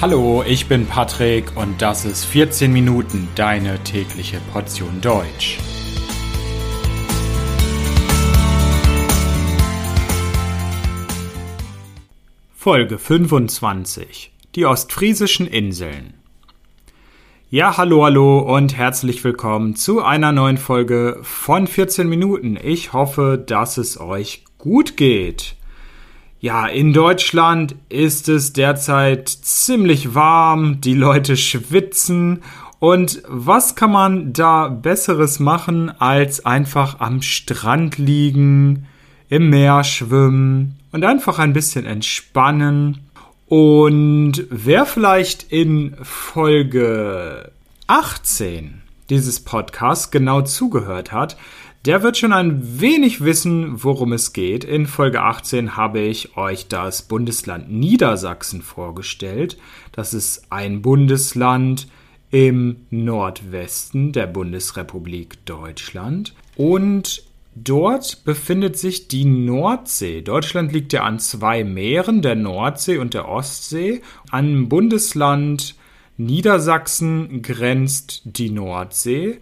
Hallo, ich bin Patrick und das ist 14 Minuten deine tägliche Portion Deutsch. Folge 25 Die Ostfriesischen Inseln ja, hallo, hallo und herzlich willkommen zu einer neuen Folge von 14 Minuten. Ich hoffe, dass es euch gut geht. Ja, in Deutschland ist es derzeit ziemlich warm, die Leute schwitzen. Und was kann man da besseres machen, als einfach am Strand liegen, im Meer schwimmen und einfach ein bisschen entspannen? Und wer vielleicht in Folge 18 dieses Podcasts genau zugehört hat, der wird schon ein wenig wissen, worum es geht. In Folge 18 habe ich euch das Bundesland Niedersachsen vorgestellt. Das ist ein Bundesland im Nordwesten der Bundesrepublik Deutschland. Und Dort befindet sich die Nordsee. Deutschland liegt ja an zwei Meeren, der Nordsee und der Ostsee. An Bundesland Niedersachsen grenzt die Nordsee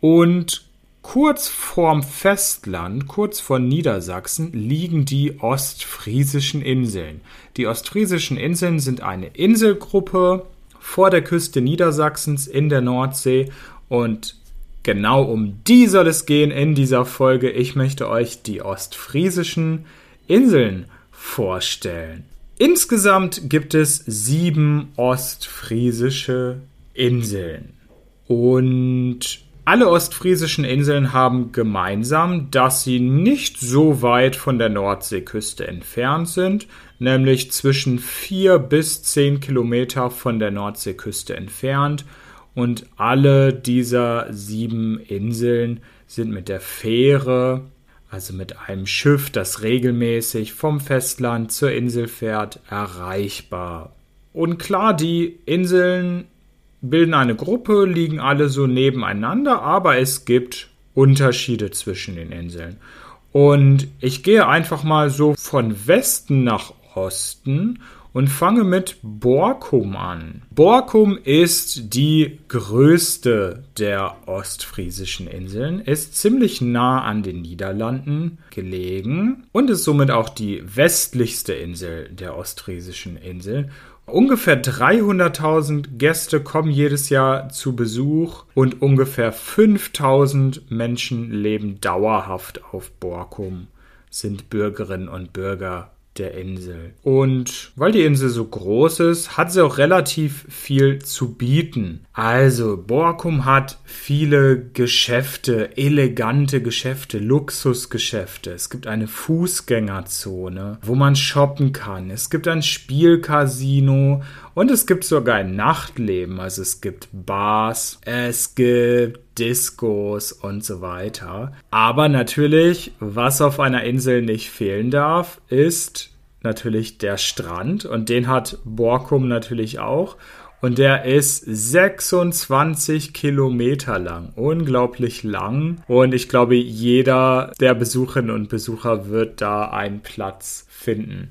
und kurz vorm Festland, kurz vor Niedersachsen, liegen die Ostfriesischen Inseln. Die Ostfriesischen Inseln sind eine Inselgruppe vor der Küste Niedersachsens in der Nordsee und Genau um die soll es gehen in dieser Folge. Ich möchte euch die ostfriesischen Inseln vorstellen. Insgesamt gibt es sieben ostfriesische Inseln. Und alle ostfriesischen Inseln haben gemeinsam, dass sie nicht so weit von der Nordseeküste entfernt sind, nämlich zwischen vier bis zehn Kilometer von der Nordseeküste entfernt und alle dieser sieben Inseln sind mit der Fähre, also mit einem Schiff, das regelmäßig vom Festland zur Insel fährt, erreichbar. Und klar, die Inseln bilden eine Gruppe, liegen alle so nebeneinander, aber es gibt Unterschiede zwischen den Inseln. Und ich gehe einfach mal so von Westen nach Osten und fange mit Borkum an. Borkum ist die größte der ostfriesischen Inseln, ist ziemlich nah an den Niederlanden gelegen und ist somit auch die westlichste Insel der ostfriesischen Inseln. Ungefähr 300.000 Gäste kommen jedes Jahr zu Besuch und ungefähr 5.000 Menschen leben dauerhaft auf Borkum, sind Bürgerinnen und Bürger der Insel. Und weil die Insel so groß ist, hat sie auch relativ viel zu bieten. Also, Borkum hat viele Geschäfte, elegante Geschäfte, Luxusgeschäfte. Es gibt eine Fußgängerzone, wo man shoppen kann. Es gibt ein Spielcasino und es gibt sogar ein Nachtleben. Also es gibt Bars, es gibt Discos und so weiter. Aber natürlich, was auf einer Insel nicht fehlen darf, ist natürlich der Strand und den hat Borkum natürlich auch. Und der ist 26 Kilometer lang. Unglaublich lang. Und ich glaube, jeder der Besucherinnen und Besucher wird da einen Platz finden.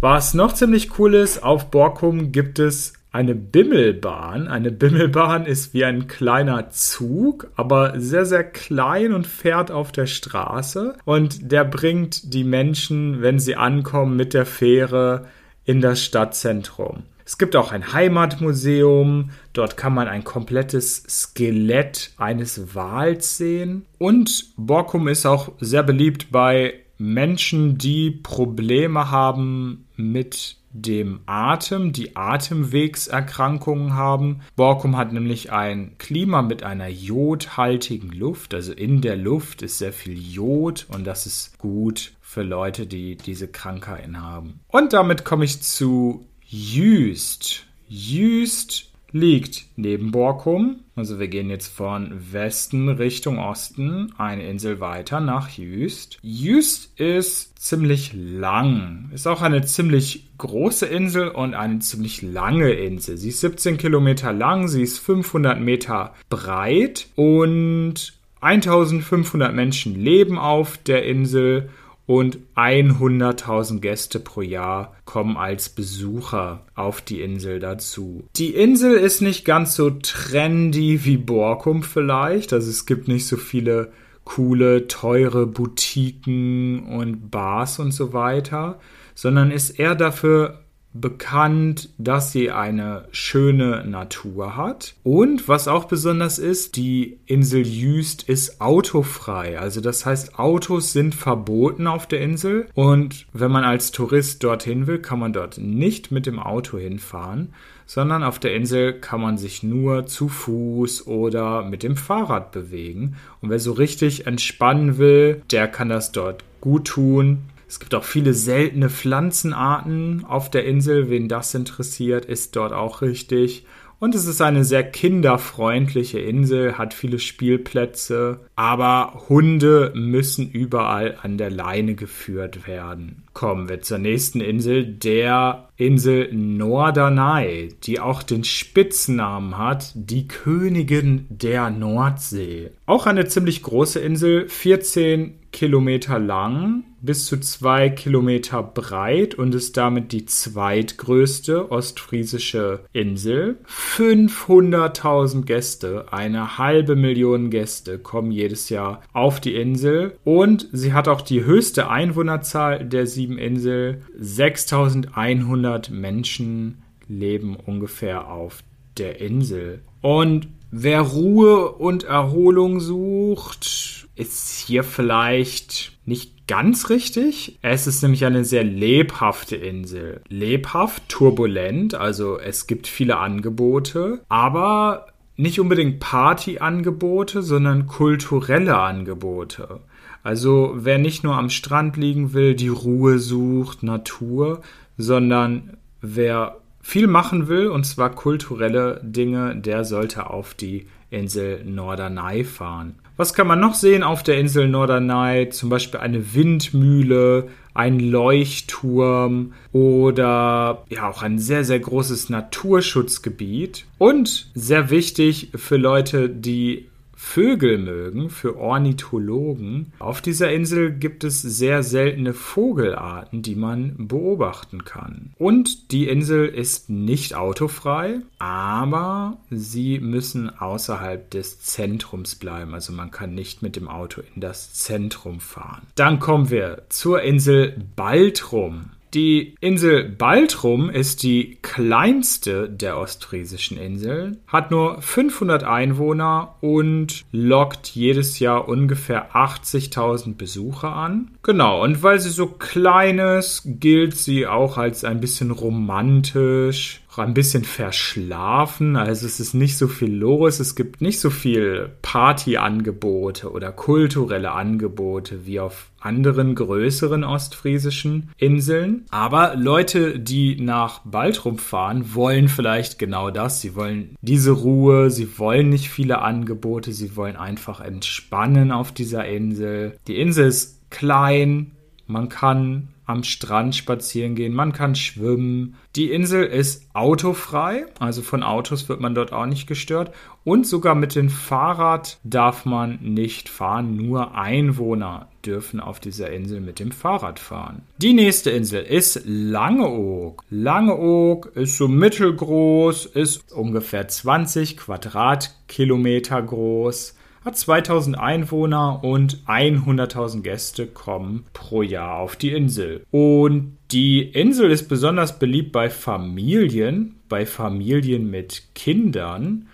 Was noch ziemlich cool ist, auf Borkum gibt es eine Bimmelbahn. Eine Bimmelbahn ist wie ein kleiner Zug, aber sehr, sehr klein und fährt auf der Straße. Und der bringt die Menschen, wenn sie ankommen, mit der Fähre in das Stadtzentrum. Es gibt auch ein Heimatmuseum. Dort kann man ein komplettes Skelett eines Wals sehen. Und Borkum ist auch sehr beliebt bei Menschen, die Probleme haben mit dem Atem, die Atemwegserkrankungen haben. Borkum hat nämlich ein Klima mit einer jodhaltigen Luft, also in der Luft ist sehr viel Jod und das ist gut für Leute, die diese Krankheiten haben. Und damit komme ich zu Jüst. Jüst liegt neben Borkum. Also wir gehen jetzt von Westen Richtung Osten eine Insel weiter nach Jüst. Jüst ist ziemlich lang. Ist auch eine ziemlich große Insel und eine ziemlich lange Insel. Sie ist 17 Kilometer lang, sie ist 500 Meter breit und 1500 Menschen leben auf der Insel und 100.000 Gäste pro Jahr kommen als Besucher auf die Insel dazu. Die Insel ist nicht ganz so trendy wie Borkum vielleicht, also es gibt nicht so viele coole, teure Boutiquen und Bars und so weiter, sondern ist eher dafür bekannt, dass sie eine schöne Natur hat. Und was auch besonders ist, die Insel Jüst ist autofrei. Also das heißt, Autos sind verboten auf der Insel. Und wenn man als Tourist dorthin will, kann man dort nicht mit dem Auto hinfahren, sondern auf der Insel kann man sich nur zu Fuß oder mit dem Fahrrad bewegen. Und wer so richtig entspannen will, der kann das dort gut tun. Es gibt auch viele seltene Pflanzenarten auf der Insel. Wen das interessiert, ist dort auch richtig. Und es ist eine sehr kinderfreundliche Insel, hat viele Spielplätze, aber Hunde müssen überall an der Leine geführt werden. Kommen wir zur nächsten Insel, der Insel Norderney, die auch den Spitznamen hat, die Königin der Nordsee. Auch eine ziemlich große Insel, 14 Kilometer lang, bis zu zwei Kilometer breit und ist damit die zweitgrößte ostfriesische Insel. 500.000 Gäste, eine halbe Million Gäste kommen jedes Jahr auf die Insel und sie hat auch die höchste Einwohnerzahl der sieben Insel. 6.100 Menschen leben ungefähr auf der Insel. Und wer Ruhe und Erholung sucht, ist hier vielleicht nicht ganz richtig. Es ist nämlich eine sehr lebhafte Insel. Lebhaft, turbulent, also es gibt viele Angebote, aber nicht unbedingt Partyangebote, sondern kulturelle Angebote. Also wer nicht nur am Strand liegen will, die Ruhe sucht, Natur, sondern wer viel machen will, und zwar kulturelle Dinge, der sollte auf die Insel Norderney fahren. Was kann man noch sehen auf der Insel Norderney? Zum Beispiel eine Windmühle, ein Leuchtturm oder ja auch ein sehr, sehr großes Naturschutzgebiet. Und sehr wichtig für Leute, die Vögel mögen, für Ornithologen. Auf dieser Insel gibt es sehr seltene Vogelarten, die man beobachten kann. Und die Insel ist nicht autofrei, aber sie müssen außerhalb des Zentrums bleiben. Also man kann nicht mit dem Auto in das Zentrum fahren. Dann kommen wir zur Insel Baltrum. Die Insel Baltrum ist die kleinste der ostfriesischen Inseln, hat nur 500 Einwohner und lockt jedes Jahr ungefähr 80.000 Besucher an. Genau, und weil sie so klein ist, gilt sie auch als ein bisschen romantisch, ein bisschen verschlafen. Also es ist nicht so viel los. Es gibt nicht so viel Partyangebote oder kulturelle Angebote wie auf anderen größeren ostfriesischen Inseln. Aber Leute, die nach Baltrum fahren, wollen vielleicht genau das. Sie wollen diese Ruhe, sie wollen nicht viele Angebote, sie wollen einfach entspannen auf dieser Insel. Die Insel ist klein, man kann am Strand spazieren gehen, man kann schwimmen. Die Insel ist autofrei, also von Autos wird man dort auch nicht gestört. Und sogar mit dem Fahrrad darf man nicht fahren, nur Einwohner dürfen auf dieser Insel mit dem Fahrrad fahren. Die nächste Insel ist Langeoog. Langeoog ist so mittelgroß, ist ungefähr 20 Quadratkilometer groß hat 2000 Einwohner und 100.000 Gäste kommen pro Jahr auf die Insel. Und die Insel ist besonders beliebt bei Familien, bei Familien mit Kindern,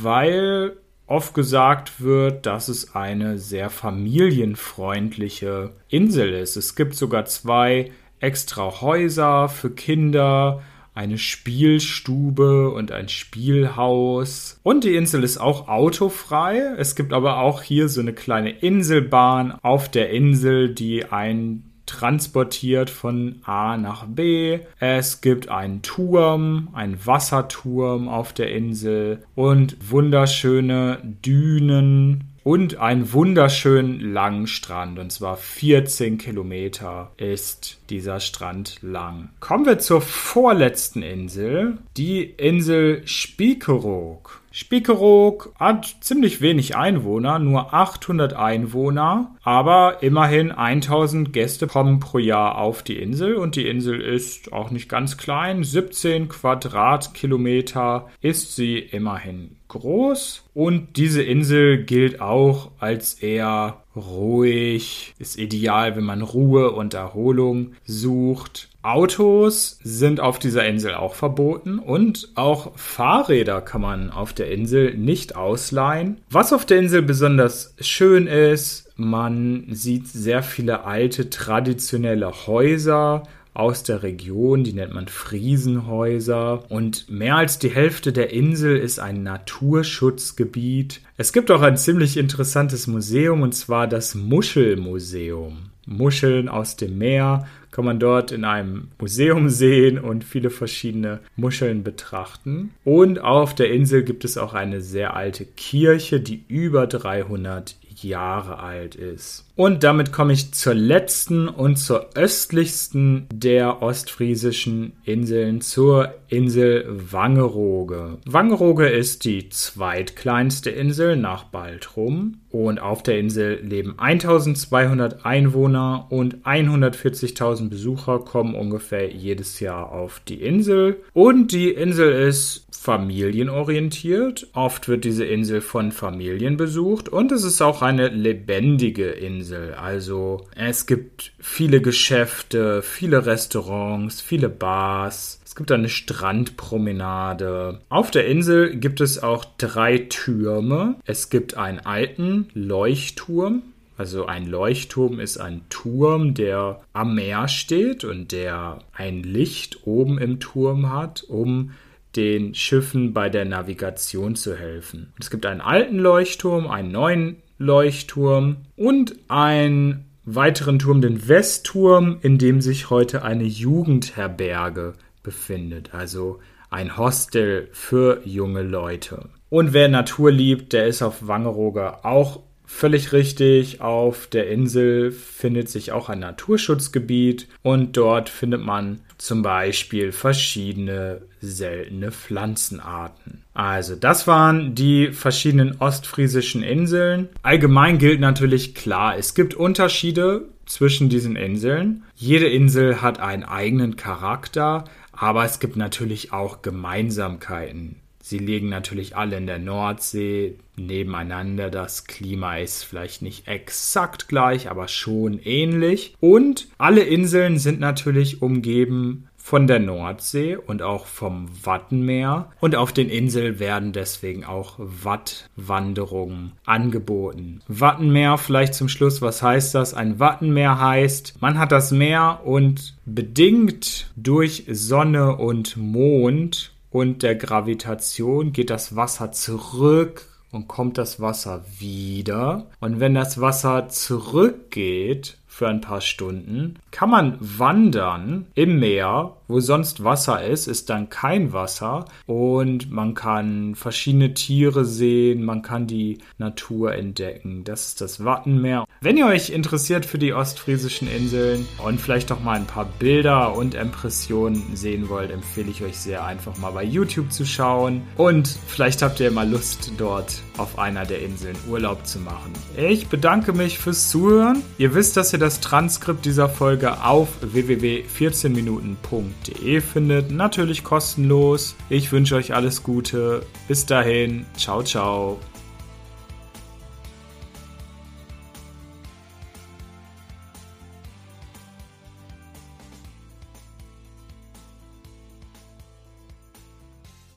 weil oft gesagt wird, dass es eine sehr familienfreundliche Insel ist. Es gibt sogar zwei extra Häuser für Kinder eine Spielstube und ein Spielhaus. Und die Insel ist auch autofrei. Es gibt aber auch hier so eine kleine Inselbahn auf der Insel, die ein transportiert von A nach B. Es gibt einen Turm, einen Wasserturm auf der Insel und wunderschöne Dünen und einen wunderschönen langen Strand. Und zwar 14 Kilometer ist dieser Strand lang. Kommen wir zur vorletzten Insel, die Insel Spiekeroog. Spiekeroog hat ziemlich wenig Einwohner, nur 800 Einwohner, aber immerhin 1000 Gäste kommen pro Jahr auf die Insel und die Insel ist auch nicht ganz klein, 17 Quadratkilometer ist sie immerhin groß und diese Insel gilt auch als eher ruhig, ist ideal, wenn man Ruhe und Erholung sucht. Autos sind auf dieser Insel auch verboten und auch Fahrräder kann man auf der Insel nicht ausleihen. Was auf der Insel besonders schön ist, man sieht sehr viele alte traditionelle Häuser aus der Region, die nennt man Friesenhäuser. Und mehr als die Hälfte der Insel ist ein Naturschutzgebiet. Es gibt auch ein ziemlich interessantes Museum, und zwar das Muschelmuseum. Muscheln aus dem Meer kann man dort in einem Museum sehen und viele verschiedene Muscheln betrachten. Und auf der Insel gibt es auch eine sehr alte Kirche, die über 300 Jahre alt ist. Und damit komme ich zur letzten und zur östlichsten der ostfriesischen Inseln, zur Insel Wangerooge. Wangerooge ist die zweitkleinste Insel nach Baltrum und auf der Insel leben 1200 Einwohner und 140.000 Besucher kommen ungefähr jedes Jahr auf die Insel. Und die Insel ist familienorientiert. Oft wird diese Insel von Familien besucht und es ist auch eine lebendige Insel. Also es gibt viele Geschäfte, viele Restaurants, viele Bars. Es gibt eine Strandpromenade. Auf der Insel gibt es auch drei Türme. Es gibt einen alten Leuchtturm. Also ein Leuchtturm ist ein Turm, der am Meer steht und der ein Licht oben im Turm hat, um den Schiffen bei der Navigation zu helfen. Es gibt einen alten Leuchtturm, einen neuen Leuchtturm und einen weiteren Turm, den Westturm, in dem sich heute eine Jugendherberge befindet, also ein Hostel für junge Leute. Und wer Natur liebt, der ist auf Wangerooge auch völlig richtig. Auf der Insel findet sich auch ein Naturschutzgebiet und dort findet man zum Beispiel verschiedene seltene Pflanzenarten. Also das waren die verschiedenen ostfriesischen Inseln. Allgemein gilt natürlich klar, es gibt Unterschiede zwischen diesen Inseln. Jede Insel hat einen eigenen Charakter, aber es gibt natürlich auch Gemeinsamkeiten. Sie liegen natürlich alle in der Nordsee nebeneinander. Das Klima ist vielleicht nicht exakt gleich, aber schon ähnlich. Und alle Inseln sind natürlich umgeben von der Nordsee und auch vom Wattenmeer. Und auf den Inseln werden deswegen auch Wattwanderungen angeboten. Wattenmeer vielleicht zum Schluss, was heißt das? Ein Wattenmeer heißt, man hat das Meer und bedingt durch Sonne und Mond und der Gravitation geht das Wasser zurück und kommt das Wasser wieder. Und wenn das Wasser zurückgeht, für ein paar Stunden. Kann man wandern im Meer, wo sonst Wasser ist, ist dann kein Wasser und man kann verschiedene Tiere sehen, man kann die Natur entdecken. Das ist das Wattenmeer. Wenn ihr euch interessiert für die ostfriesischen Inseln und vielleicht auch mal ein paar Bilder und Impressionen sehen wollt, empfehle ich euch sehr einfach mal bei YouTube zu schauen und vielleicht habt ihr mal Lust dort auf einer der Inseln Urlaub zu machen. Ich bedanke mich fürs Zuhören. Ihr wisst, dass ihr das Transkript dieser Folge auf www.14minuten.de findet. Natürlich kostenlos. Ich wünsche euch alles Gute. Bis dahin. Ciao, ciao.